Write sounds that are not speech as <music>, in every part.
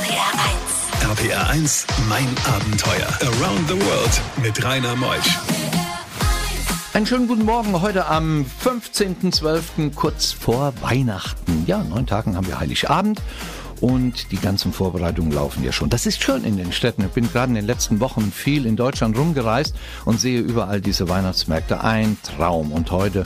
RPR 1. RPR 1, mein Abenteuer. Around the World mit Rainer Meusch. Einen schönen guten Morgen heute am 15.12. kurz vor Weihnachten. Ja, neun Tagen haben wir Heiligabend und die ganzen Vorbereitungen laufen ja schon. Das ist schön in den Städten. Ich bin gerade in den letzten Wochen viel in Deutschland rumgereist und sehe überall diese Weihnachtsmärkte. Ein Traum. Und heute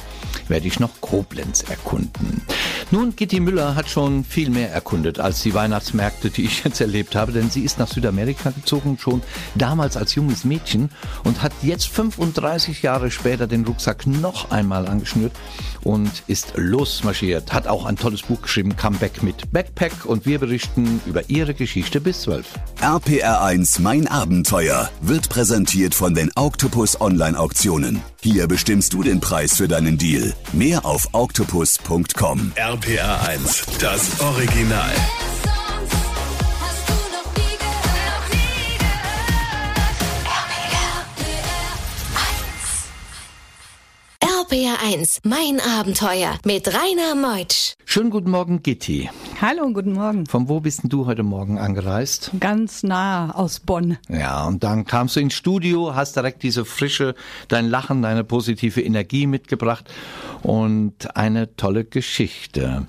werde ich noch Koblenz erkunden. Nun, Gitti Müller hat schon viel mehr erkundet als die Weihnachtsmärkte, die ich jetzt erlebt habe, denn sie ist nach Südamerika gezogen, schon damals als junges Mädchen und hat jetzt 35 Jahre später den Rucksack noch einmal angeschnürt und ist losmarschiert. Hat auch ein tolles Buch geschrieben, Comeback mit Backpack und wir berichten über ihre Geschichte bis 12. RPR1 Mein Abenteuer wird präsentiert von den Octopus Online Auktionen. Hier bestimmst du den Preis für deinen Deal. Mehr auf octopus.com. RPR1, das Original. RPR 1, mein Abenteuer mit Rainer Meutsch. Schönen guten Morgen, Gitti. Hallo, guten Morgen. Von wo bist denn du heute Morgen angereist? Ganz nah aus Bonn. Ja, und dann kamst du ins Studio, hast direkt diese frische, dein Lachen, deine positive Energie mitgebracht und eine tolle Geschichte.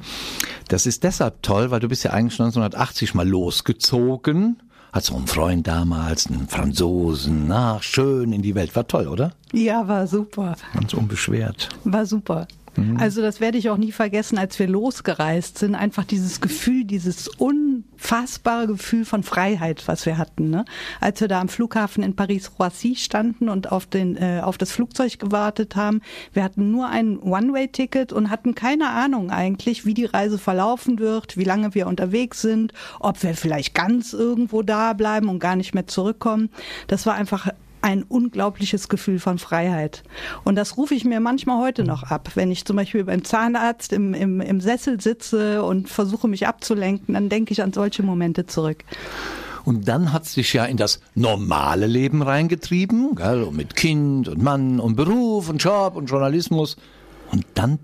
Das ist deshalb toll, weil du bist ja eigentlich 1980 mal losgezogen hat so einen Freund damals, einen Franzosen, na, schön in die Welt. War toll, oder? Ja, war super. Ganz unbeschwert. War super. Mhm. Also das werde ich auch nie vergessen, als wir losgereist sind. Einfach dieses Gefühl, dieses unfassbare Gefühl von Freiheit, was wir hatten. Ne? Als wir da am Flughafen in Paris-Roissy standen und auf, den, äh, auf das Flugzeug gewartet haben. Wir hatten nur ein One-Way-Ticket und hatten keine Ahnung eigentlich, wie die Reise verlaufen wird, wie lange wir unterwegs sind, ob wir vielleicht ganz irgendwo da bleiben und gar nicht mehr zurückkommen. Das war einfach ein unglaubliches Gefühl von Freiheit. Und das rufe ich mir manchmal heute noch ab. Wenn ich zum Beispiel beim Zahnarzt im, im, im Sessel sitze und versuche mich abzulenken, dann denke ich an solche Momente zurück. Und dann hat es dich ja in das normale Leben reingetrieben, gell? Und mit Kind und Mann und Beruf und Job und Journalismus. Und dann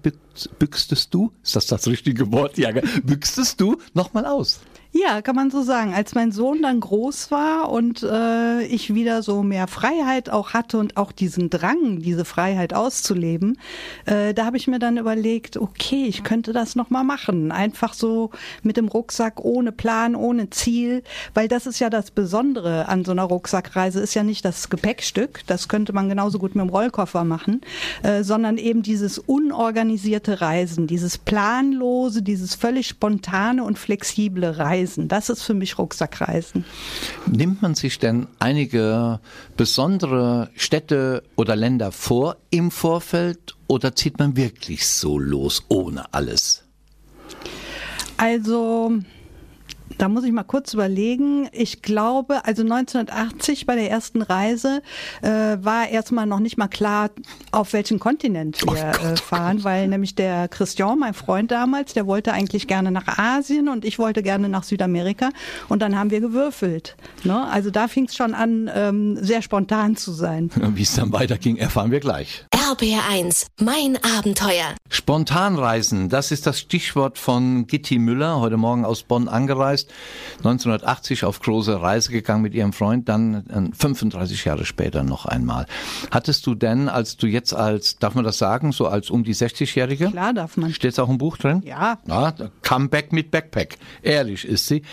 büchstest du, ist das das richtige Wort? Ja, büchstest du nochmal aus. Ja, kann man so sagen. Als mein Sohn dann groß war und äh, ich wieder so mehr Freiheit auch hatte und auch diesen Drang, diese Freiheit auszuleben, äh, da habe ich mir dann überlegt, okay, ich könnte das nochmal machen. Einfach so mit dem Rucksack ohne Plan, ohne Ziel, weil das ist ja das Besondere an so einer Rucksackreise, ist ja nicht das Gepäckstück, das könnte man genauso gut mit dem Rollkoffer machen, äh, sondern eben dieses unorganisierte Reisen, dieses planlose, dieses völlig spontane und flexible Reisen. Reisen. Das ist für mich Rucksackreisen. Nimmt man sich denn einige besondere Städte oder Länder vor im Vorfeld oder zieht man wirklich so los ohne alles? Also da muss ich mal kurz überlegen. Ich glaube, also 1980 bei der ersten Reise äh, war erstmal noch nicht mal klar, auf welchen Kontinent wir oh äh, fahren, weil nämlich der Christian, mein Freund damals, der wollte eigentlich gerne nach Asien und ich wollte gerne nach Südamerika und dann haben wir gewürfelt. Ne? Also da fing es schon an, ähm, sehr spontan zu sein. <laughs> Wie es dann weiterging, erfahren wir gleich. RBR1, mein Abenteuer. Spontanreisen, das ist das Stichwort von Gitti Müller, heute Morgen aus Bonn angereist. 1980 auf große Reise gegangen mit ihrem Freund, dann 35 äh, Jahre später noch einmal. Hattest du denn, als du jetzt als, darf man das sagen, so als um die 60-Jährige? Klar darf man. Steht es auch im Buch drin? Ja. ja Comeback mit Backpack. Ehrlich ist sie.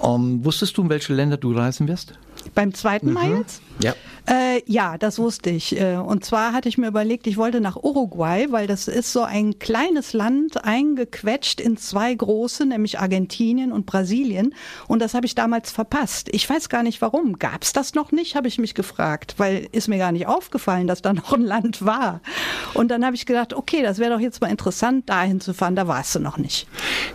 Um, ähm, wusstest du, in welche Länder du reisen wirst? Beim zweiten mhm. Mal jetzt? Ja. Äh, ja, das wusste ich. Äh, und zwar hatte ich mir überlegt, ich wollte nach Uruguay, weil das ist so ein kleines Land eingequetscht in zwei große, nämlich Argentinien und Brasilien. Und das habe ich damals verpasst. Ich weiß gar nicht warum. Gab es das noch nicht, habe ich mich gefragt, weil ist mir gar nicht aufgefallen, dass da <laughs> noch ein Land war. Und dann habe ich gedacht, okay, das wäre doch jetzt mal interessant, dahin zu fahren. Da warst du noch nicht.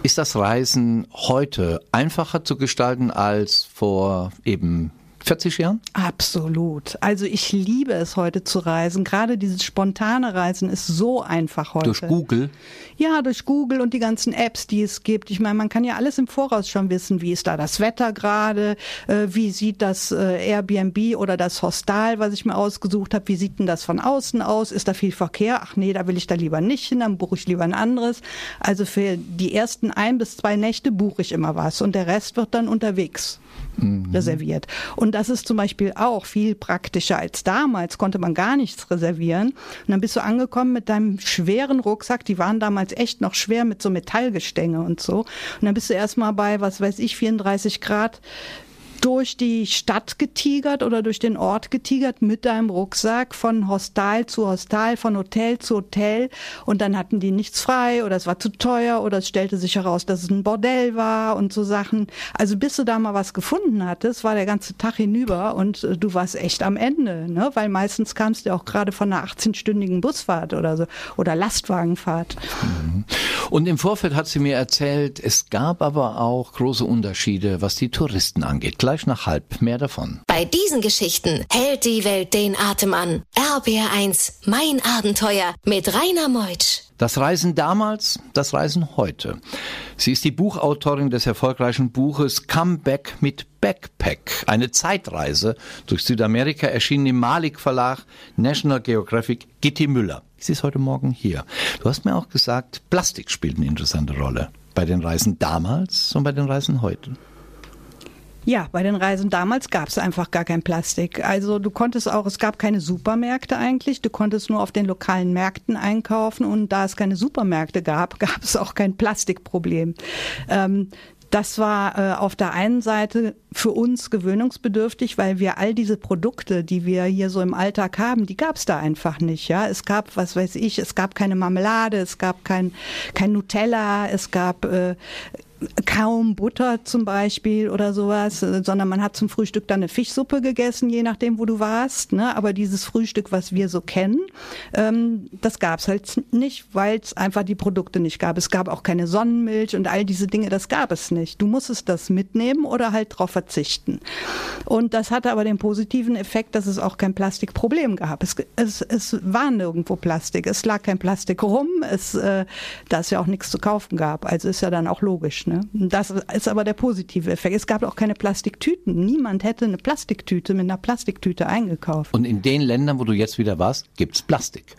Ist das Reisen heute einfacher zu gestalten als vor eben 40 Jahren? Absolut. Also ich liebe es heute zu reisen. Gerade dieses spontane Reisen ist so einfach heute. Durch Google? Ja, durch Google und die ganzen Apps, die es gibt. Ich meine, man kann ja alles im Voraus schon wissen. Wie ist da das Wetter gerade? Äh, wie sieht das äh, Airbnb oder das Hostel, was ich mir ausgesucht habe, wie sieht denn das von außen aus? Ist da viel Verkehr? Ach nee, da will ich da lieber nicht hin, dann buche ich lieber ein anderes. Also für die ersten ein bis zwei Nächte buche ich immer was und der Rest wird dann unterwegs mhm. reserviert. Und das ist zum Beispiel auch viel praktischer als damals, konnte man gar nichts reservieren. Und dann bist du angekommen mit deinem schweren Rucksack, die waren damals echt noch schwer mit so Metallgestänge und so. Und dann bist du erstmal bei, was weiß ich, 34 Grad durch die Stadt getigert oder durch den Ort getigert mit deinem Rucksack von Hostal zu Hostal, von Hotel zu Hotel und dann hatten die nichts frei oder es war zu teuer oder es stellte sich heraus, dass es ein Bordell war und so Sachen. Also bis du da mal was gefunden hattest, war der ganze Tag hinüber und äh, du warst echt am Ende, ne? weil meistens kamst du auch gerade von einer 18-stündigen Busfahrt oder so oder Lastwagenfahrt. Mhm. Und im Vorfeld hat sie mir erzählt, es gab aber auch große Unterschiede, was die Touristen angeht. Gleich nach halb. Mehr davon. Bei diesen Geschichten hält die Welt den Atem an. RBR1, mein Abenteuer mit Rainer Meutsch. Das Reisen damals, das Reisen heute. Sie ist die Buchautorin des erfolgreichen Buches Comeback mit Backpack, eine Zeitreise durch Südamerika, erschienen im Malik Verlag National Geographic Gitti Müller. Sie ist heute Morgen hier. Du hast mir auch gesagt, Plastik spielt eine interessante Rolle. Bei den Reisen damals und bei den Reisen heute. Ja, bei den Reisen damals gab es einfach gar kein Plastik. Also du konntest auch, es gab keine Supermärkte eigentlich, du konntest nur auf den lokalen Märkten einkaufen und da es keine Supermärkte gab, <laughs> gab es auch kein Plastikproblem. Ähm, das war äh, auf der einen Seite für uns gewöhnungsbedürftig, weil wir all diese Produkte, die wir hier so im Alltag haben, die gab es da einfach nicht. Ja, es gab, was weiß ich, es gab keine Marmelade, es gab kein kein Nutella, es gab äh, kaum Butter zum Beispiel oder sowas, äh, sondern man hat zum Frühstück dann eine Fischsuppe gegessen, je nachdem, wo du warst. Ne? Aber dieses Frühstück, was wir so kennen, ähm, das gab's halt nicht, weil es einfach die Produkte nicht gab. Es gab auch keine Sonnenmilch und all diese Dinge, das gab es nicht. Du musstest das mitnehmen oder halt darauf verzichten. Und das hatte aber den positiven Effekt, dass es auch kein Plastikproblem gab. Es, es, es war nirgendwo Plastik. Es lag kein Plastik rum, es, äh, da es ja auch nichts zu kaufen gab. Also ist ja dann auch logisch. Ne? Das ist aber der positive Effekt. Es gab auch keine Plastiktüten. Niemand hätte eine Plastiktüte mit einer Plastiktüte eingekauft. Und in den Ländern, wo du jetzt wieder warst, gibt es Plastik.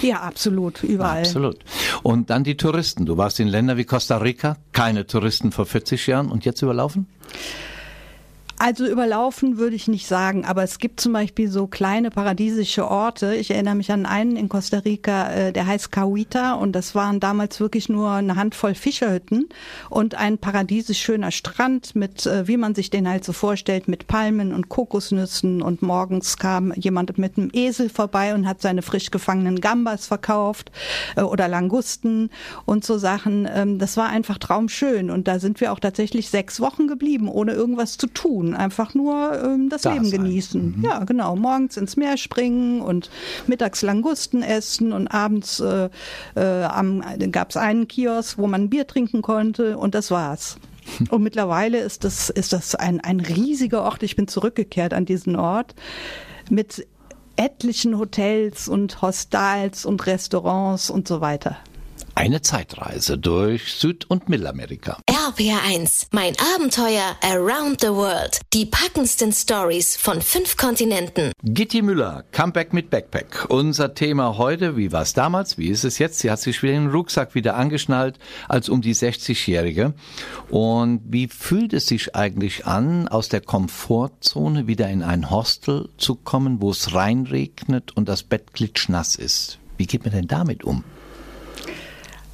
Ja, absolut, überall. Absolut. Und dann die Touristen. Du warst in Ländern wie Costa Rica, keine Touristen vor 40 Jahren und jetzt überlaufen? Also überlaufen würde ich nicht sagen, aber es gibt zum Beispiel so kleine paradiesische Orte. Ich erinnere mich an einen in Costa Rica, äh, der heißt Cahuita und das waren damals wirklich nur eine Handvoll Fischerhütten und ein paradiesisch schöner Strand mit, äh, wie man sich den halt so vorstellt, mit Palmen und Kokosnüssen und morgens kam jemand mit einem Esel vorbei und hat seine frisch gefangenen Gambas verkauft äh, oder Langusten und so Sachen. Ähm, das war einfach traumschön und da sind wir auch tatsächlich sechs Wochen geblieben, ohne irgendwas zu tun einfach nur ähm, das da Leben sein. genießen. Mhm. Ja, genau. Morgens ins Meer springen und mittags Langusten essen und abends äh, äh, gab es einen Kiosk, wo man Bier trinken konnte und das war's. <laughs> Und mittlerweile ist das, ist das ein, ein riesiger Ort. Ich bin zurückgekehrt an diesen Ort mit etlichen Hotels und Hostels und Restaurants und so weiter. Eine Zeitreise durch Süd- und Mittelamerika. RPR1, mein Abenteuer around the world. Die packendsten Stories von fünf Kontinenten. Gitti Müller, Comeback mit Backpack. Unser Thema heute, wie war es damals, wie ist es jetzt? Sie hat sich wieder den Rucksack wieder angeschnallt als um die 60-Jährige. Und wie fühlt es sich eigentlich an, aus der Komfortzone wieder in ein Hostel zu kommen, wo es reinregnet und das Bett klitschnass ist? Wie geht man denn damit um?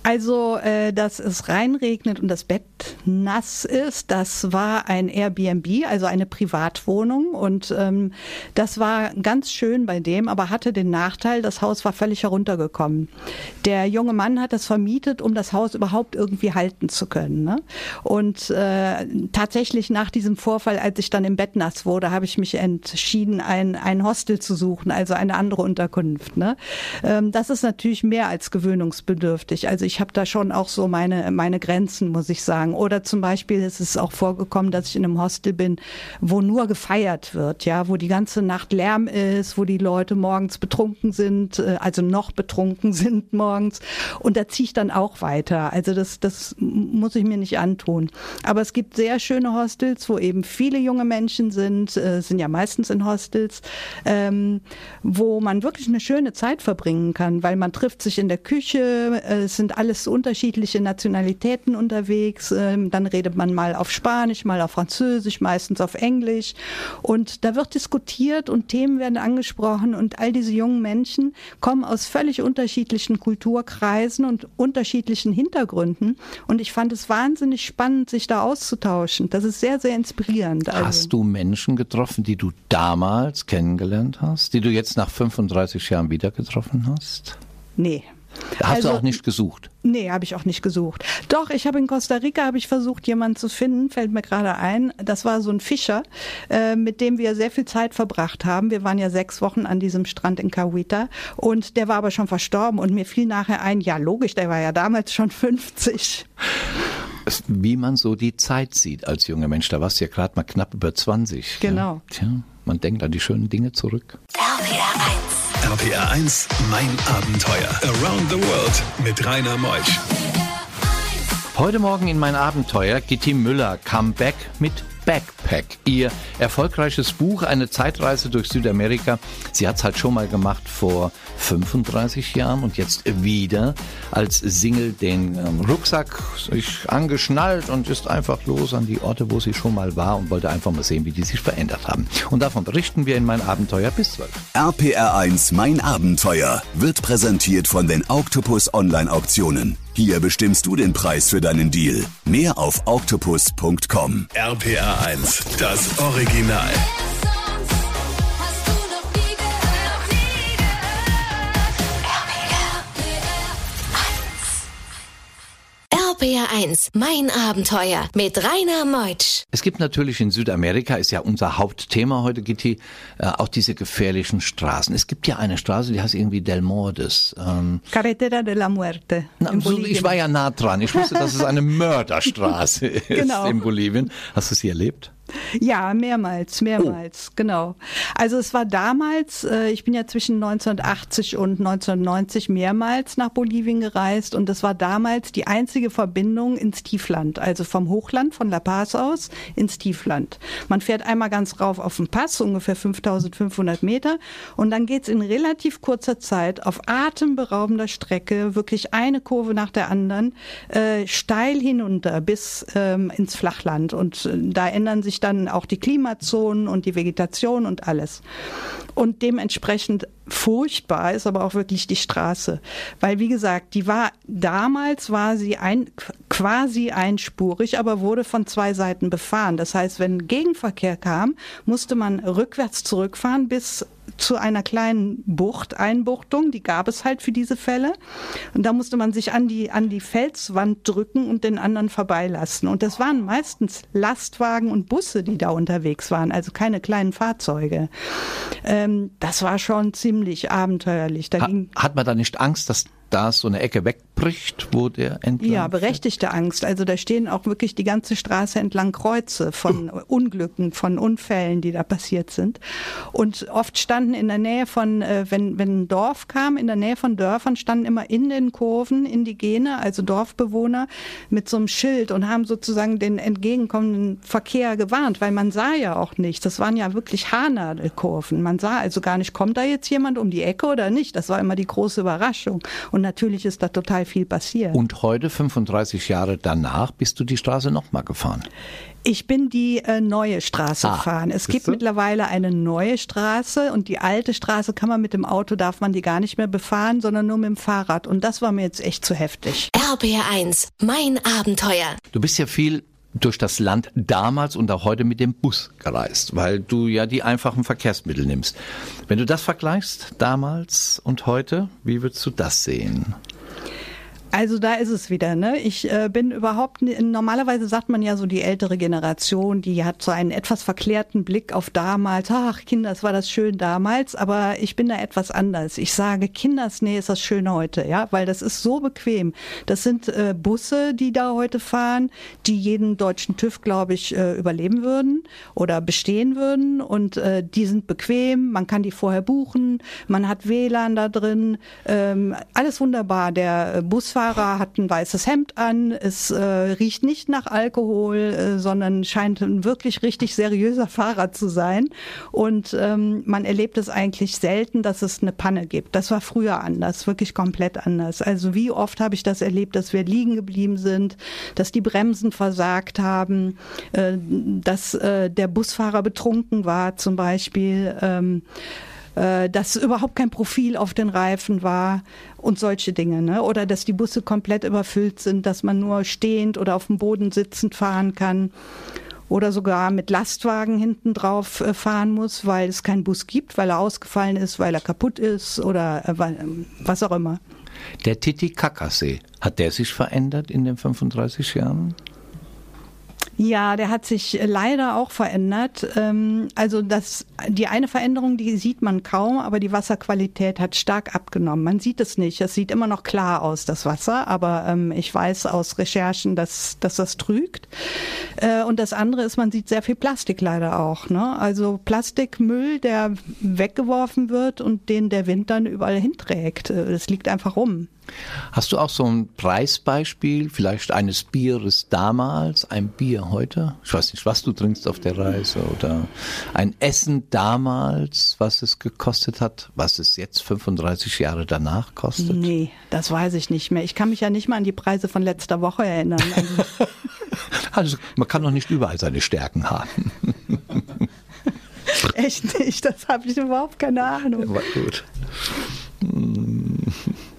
Also, äh, dass es reinregnet und das Bett nass ist, das war ein Airbnb, also eine Privatwohnung. Und ähm, das war ganz schön bei dem, aber hatte den Nachteil, das Haus war völlig heruntergekommen. Der junge Mann hat das vermietet, um das Haus überhaupt irgendwie halten zu können. Ne? Und äh, tatsächlich nach diesem Vorfall, als ich dann im Bett nass wurde, habe ich mich entschieden, ein, ein Hostel zu suchen, also eine andere Unterkunft. Ne? Ähm, das ist natürlich mehr als gewöhnungsbedürftig. Also ich ich habe da schon auch so meine, meine Grenzen, muss ich sagen. Oder zum Beispiel ist es auch vorgekommen, dass ich in einem Hostel bin, wo nur gefeiert wird, ja, wo die ganze Nacht Lärm ist, wo die Leute morgens betrunken sind, äh, also noch betrunken <laughs> sind morgens. Und da ziehe ich dann auch weiter. Also das, das muss ich mir nicht antun. Aber es gibt sehr schöne Hostels, wo eben viele junge Menschen sind, äh, sind ja meistens in Hostels, ähm, wo man wirklich eine schöne Zeit verbringen kann, weil man trifft sich in der Küche, äh, es sind alles unterschiedliche Nationalitäten unterwegs, ähm, dann redet man mal auf Spanisch, mal auf Französisch, meistens auf Englisch und da wird diskutiert und Themen werden angesprochen und all diese jungen Menschen kommen aus völlig unterschiedlichen Kulturkreisen und unterschiedlichen Hintergründen und ich fand es wahnsinnig spannend, sich da auszutauschen. Das ist sehr, sehr inspirierend. Also. Hast du Menschen getroffen, die du damals kennengelernt hast, die du jetzt nach 35 Jahren wieder getroffen hast? Nee. Hast also, du auch nicht gesucht? Nee, habe ich auch nicht gesucht. Doch, ich habe in Costa Rica habe ich versucht, jemanden zu finden, fällt mir gerade ein. Das war so ein Fischer, äh, mit dem wir sehr viel Zeit verbracht haben. Wir waren ja sechs Wochen an diesem Strand in Cahuita und der war aber schon verstorben und mir fiel nachher ein, ja logisch, der war ja damals schon 50. Wie man so die Zeit sieht als junger Mensch. Da warst du ja gerade mal knapp über 20. Genau. Ja. Tja, man denkt an die schönen Dinge zurück. RPR 1. RPR 1, mein Abenteuer. Around the World mit Rainer Meusch. Heute Morgen in mein Abenteuer Gitti Müller, Comeback mit Backpack. Ihr erfolgreiches Buch, eine Zeitreise durch Südamerika. Sie hat es halt schon mal gemacht vor 35 Jahren und jetzt wieder als Single den ähm, Rucksack sich angeschnallt und ist einfach los an die Orte, wo sie schon mal war und wollte einfach mal sehen, wie die sich verändert haben. Und davon berichten wir in mein Abenteuer bis 12. RPR1 Mein Abenteuer wird präsentiert von den Octopus Online Auktionen. Hier bestimmst du den Preis für deinen Deal. Mehr auf octopus.com. RPR 1, das Original. 1, mein Abenteuer mit Rainer Meutsch. Es gibt natürlich in Südamerika, ist ja unser Hauptthema heute, Gitti, äh, auch diese gefährlichen Straßen. Es gibt ja eine Straße, die heißt irgendwie Del Mordes. Ähm, Carretera de la Muerte. Na, ich war ja nah dran. Ich wusste, dass es eine <laughs> Mörderstraße genau. ist in Bolivien. Hast du sie erlebt? Ja, mehrmals, mehrmals, oh. genau. Also es war damals, äh, ich bin ja zwischen 1980 und 1990 mehrmals nach Bolivien gereist und das war damals die einzige Verbindung ins Tiefland, also vom Hochland, von La Paz aus ins Tiefland. Man fährt einmal ganz rauf auf den Pass, ungefähr 5500 Meter und dann geht's in relativ kurzer Zeit auf atemberaubender Strecke, wirklich eine Kurve nach der anderen, äh, steil hinunter bis ähm, ins Flachland und äh, da ändern sich dann auch die Klimazonen und die Vegetation und alles. Und dementsprechend furchtbar ist aber auch wirklich die Straße. Weil, wie gesagt, die war, damals war sie ein, quasi einspurig, aber wurde von zwei Seiten befahren. Das heißt, wenn Gegenverkehr kam, musste man rückwärts zurückfahren bis zu einer kleinen Bucht, Einbuchtung, die gab es halt für diese Fälle. Und da musste man sich an die, an die Felswand drücken und den anderen vorbeilassen. Und das waren meistens Lastwagen und Busse, die da unterwegs waren, also keine kleinen Fahrzeuge. Ähm, das war schon ziemlich abenteuerlich. Ha hat man da nicht Angst, dass da so eine Ecke wegbricht, wo der entlang Ja, berechtigte fährt. Angst. Also da stehen auch wirklich die ganze Straße entlang Kreuze von uh. Unglücken, von Unfällen, die da passiert sind. Und oft standen in der Nähe von, äh, wenn, wenn ein Dorf kam, in der Nähe von Dörfern standen immer in den Kurven Indigene, also Dorfbewohner, mit so einem Schild und haben sozusagen den entgegenkommenden Verkehr gewarnt, weil man sah ja auch nichts. Das waren ja wirklich Haarnadelkurven. Man sah also gar nicht, kommt da jetzt jemand um die Ecke oder nicht. Das war immer die große Überraschung. Und und natürlich ist da total viel passiert. Und heute, 35 Jahre danach, bist du die Straße nochmal gefahren? Ich bin die äh, neue Straße ah, gefahren. Es gibt du? mittlerweile eine neue Straße und die alte Straße kann man mit dem Auto, darf man die gar nicht mehr befahren, sondern nur mit dem Fahrrad. Und das war mir jetzt echt zu heftig. RBR1, mein Abenteuer. Du bist ja viel durch das Land damals und auch heute mit dem Bus gereist, weil du ja die einfachen Verkehrsmittel nimmst. Wenn du das vergleichst, damals und heute, wie würdest du das sehen? Also da ist es wieder. Ne? Ich äh, bin überhaupt, normalerweise sagt man ja so, die ältere Generation, die hat so einen etwas verklärten Blick auf damals. Ach, Kinders war das schön damals, aber ich bin da etwas anders. Ich sage, Kinders, nee, ist das schön heute, ja, weil das ist so bequem. Das sind äh, Busse, die da heute fahren, die jeden deutschen TÜV, glaube ich, äh, überleben würden oder bestehen würden und äh, die sind bequem. Man kann die vorher buchen, man hat WLAN da drin, ähm, alles wunderbar. Der äh, Busfahrer Busfahrer hat ein weißes Hemd an, es äh, riecht nicht nach Alkohol, äh, sondern scheint ein wirklich richtig seriöser Fahrer zu sein. Und ähm, man erlebt es eigentlich selten, dass es eine Panne gibt. Das war früher anders, wirklich komplett anders. Also wie oft habe ich das erlebt, dass wir liegen geblieben sind, dass die Bremsen versagt haben, äh, dass äh, der Busfahrer betrunken war zum Beispiel. Ähm, äh, dass überhaupt kein Profil auf den Reifen war und solche Dinge. Ne? Oder dass die Busse komplett überfüllt sind, dass man nur stehend oder auf dem Boden sitzend fahren kann oder sogar mit Lastwagen hinten drauf äh, fahren muss, weil es keinen Bus gibt, weil er ausgefallen ist, weil er kaputt ist oder äh, was auch immer. Der Titicacasee, hat der sich verändert in den 35 Jahren? Ja, der hat sich leider auch verändert. Ähm, also das, die eine Veränderung, die sieht man kaum, aber die Wasserqualität hat stark abgenommen. Man sieht es nicht. Es sieht immer noch klar aus, das Wasser, aber ähm, ich weiß aus Recherchen, dass, dass das trügt. Äh, und das andere ist, man sieht sehr viel Plastik leider auch. Ne? Also Plastikmüll, der weggeworfen wird und den der Wind dann überall hinträgt. Äh, das liegt einfach rum. Hast du auch so ein Preisbeispiel, vielleicht eines Bieres damals, ein Bier heute? Ich weiß nicht, was du trinkst auf der Reise oder ein Essen damals, was es gekostet hat, was es jetzt 35 Jahre danach kostet? Nee, das weiß ich nicht mehr. Ich kann mich ja nicht mal an die Preise von letzter Woche erinnern. <laughs> Also, also man kann doch nicht überall seine Stärken haben. <laughs> Echt nicht, das habe ich überhaupt keine Ahnung. War gut.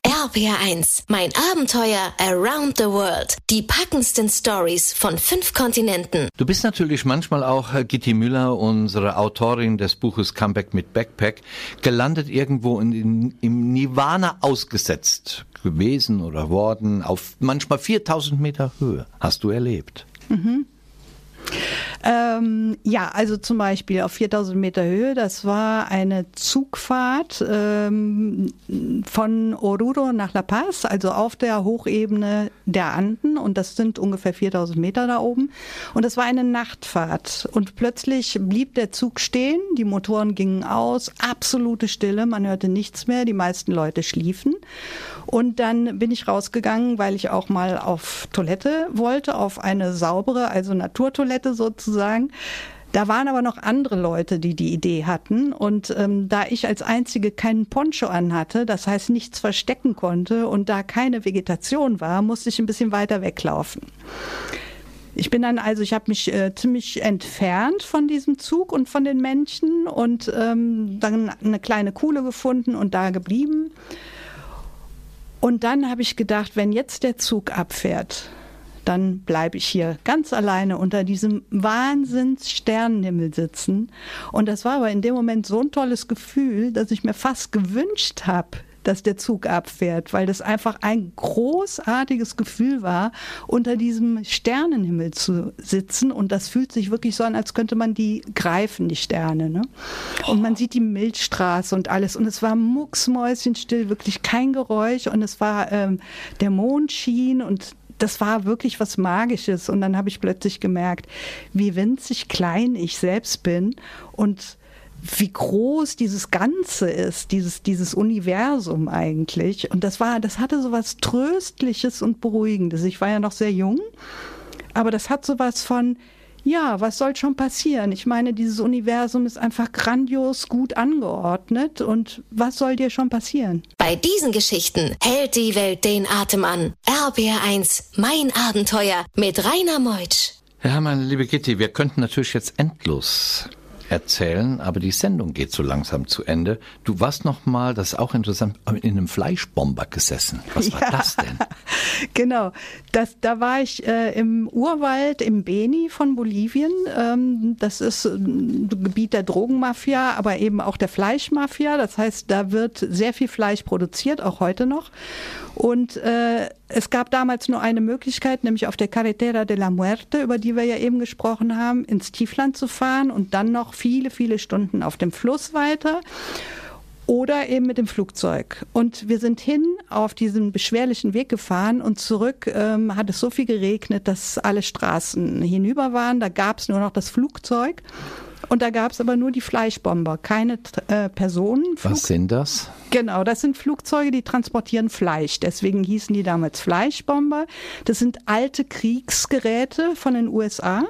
RPR1, mein Abenteuer Around the World. Die packendsten Stories von fünf Kontinenten. Du bist natürlich manchmal auch äh, Gitti Müller, unsere Autorin des Buches Comeback mit Backpack, gelandet irgendwo in, in, im Nirvana ausgesetzt gewesen oder worden auf manchmal 4000 Meter Höhe. Hast du erlebt? Mhm. Ähm, ja, also zum Beispiel auf 4000 Meter Höhe, das war eine Zugfahrt ähm, von Oruro nach La Paz, also auf der Hochebene der Anden. Und das sind ungefähr 4000 Meter da oben. Und das war eine Nachtfahrt. Und plötzlich blieb der Zug stehen, die Motoren gingen aus, absolute Stille, man hörte nichts mehr, die meisten Leute schliefen. Und dann bin ich rausgegangen, weil ich auch mal auf Toilette wollte, auf eine saubere, also Naturtoilette sozusagen. Da waren aber noch andere Leute, die die Idee hatten. Und ähm, da ich als Einzige keinen Poncho anhatte, das heißt nichts verstecken konnte und da keine Vegetation war, musste ich ein bisschen weiter weglaufen. Ich bin dann also, ich habe mich äh, ziemlich entfernt von diesem Zug und von den Menschen und ähm, dann eine kleine Kuhle gefunden und da geblieben. Und dann habe ich gedacht, wenn jetzt der Zug abfährt, dann bleibe ich hier ganz alleine unter diesem Wahnsinns-Sternenhimmel sitzen. Und das war aber in dem Moment so ein tolles Gefühl, dass ich mir fast gewünscht habe, dass der Zug abfährt, weil das einfach ein großartiges Gefühl war, unter diesem Sternenhimmel zu sitzen. Und das fühlt sich wirklich so an, als könnte man die greifen, die Sterne. Ne? Und man sieht die Milchstraße und alles. Und es war mucksmäuschenstill, wirklich kein Geräusch. Und es war ähm, der Mond schien und das war wirklich was Magisches. Und dann habe ich plötzlich gemerkt, wie winzig klein ich selbst bin und wie groß dieses Ganze ist, dieses, dieses Universum eigentlich. Und das war, das hatte so was Tröstliches und Beruhigendes. Ich war ja noch sehr jung, aber das hat so was von, ja, was soll schon passieren? Ich meine, dieses Universum ist einfach grandios gut angeordnet und was soll dir schon passieren? Bei diesen Geschichten hält die Welt den Atem an. RBR1, mein Abenteuer mit Rainer Meutsch. Ja, meine liebe Gitti, wir könnten natürlich jetzt endlos erzählen, aber die Sendung geht so langsam zu Ende. Du warst noch mal, das ist auch interessant, in einem Fleischbomber gesessen. Was war ja. das denn? <laughs> Genau, das, da war ich äh, im Urwald im Beni von Bolivien. Ähm, das ist ein Gebiet der Drogenmafia, aber eben auch der Fleischmafia. Das heißt, da wird sehr viel Fleisch produziert, auch heute noch. Und äh, es gab damals nur eine Möglichkeit, nämlich auf der Carretera de la Muerte, über die wir ja eben gesprochen haben, ins Tiefland zu fahren und dann noch viele, viele Stunden auf dem Fluss weiter oder eben mit dem Flugzeug. Und wir sind hin auf diesen beschwerlichen Weg gefahren und zurück ähm, hat es so viel geregnet, dass alle Straßen hinüber waren. Da gab es nur noch das Flugzeug. Und da gab es aber nur die Fleischbomber, keine äh, Personen. Was sind das? Genau, das sind Flugzeuge, die transportieren Fleisch. Deswegen hießen die damals Fleischbomber. Das sind alte Kriegsgeräte von den USA.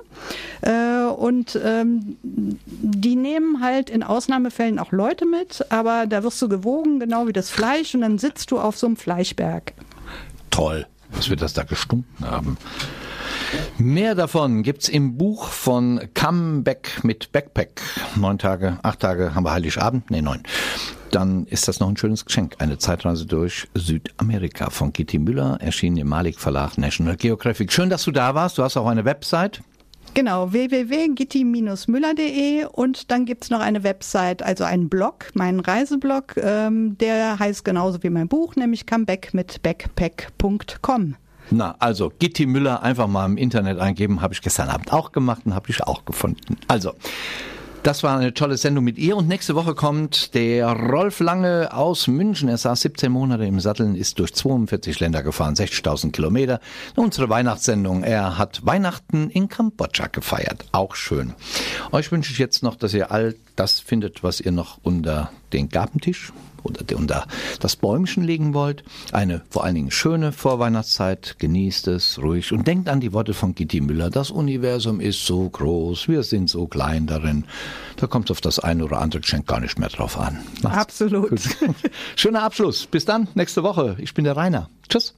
Äh, und ähm, die nehmen halt in Ausnahmefällen auch Leute mit, aber da wirst du gewogen, genau wie das Fleisch, und dann sitzt du auf so einem Fleischberg. Toll, was wird das da gestunken haben. Mehr davon gibt's im Buch von Comeback mit Backpack. Neun Tage, acht Tage haben wir Heiligabend, nee, neun. Dann ist das noch ein schönes Geschenk. Eine Zeitreise durch Südamerika von Kitty Müller, erschienen im Malik Verlag National Geographic. Schön, dass du da warst. Du hast auch eine Website. Genau, www.gitti-müller.de und dann gibt's noch eine Website, also einen Blog, meinen Reiseblog, ähm, der heißt genauso wie mein Buch, nämlich comeback mit backpack.com. Na, also Gitti Müller einfach mal im Internet eingeben, habe ich gestern Abend auch gemacht und habe ich auch gefunden. Also, das war eine tolle Sendung mit ihr und nächste Woche kommt der Rolf Lange aus München. Er saß 17 Monate im Sattel, ist durch 42 Länder gefahren, 60.000 Kilometer. Unsere Weihnachtssendung. Er hat Weihnachten in Kambodscha gefeiert. Auch schön. Euch wünsche ich jetzt noch, dass ihr all das findet, was ihr noch unter den Gabentisch oder unter das Bäumchen legen wollt. Eine vor allen Dingen schöne Vorweihnachtszeit. Genießt es ruhig und denkt an die Worte von Gitti Müller. Das Universum ist so groß, wir sind so klein darin. Da kommt auf das eine oder andere Geschenk gar nicht mehr drauf an. Macht's Absolut. Gut. <laughs> Schöner Abschluss. Bis dann, nächste Woche. Ich bin der Rainer. Tschüss.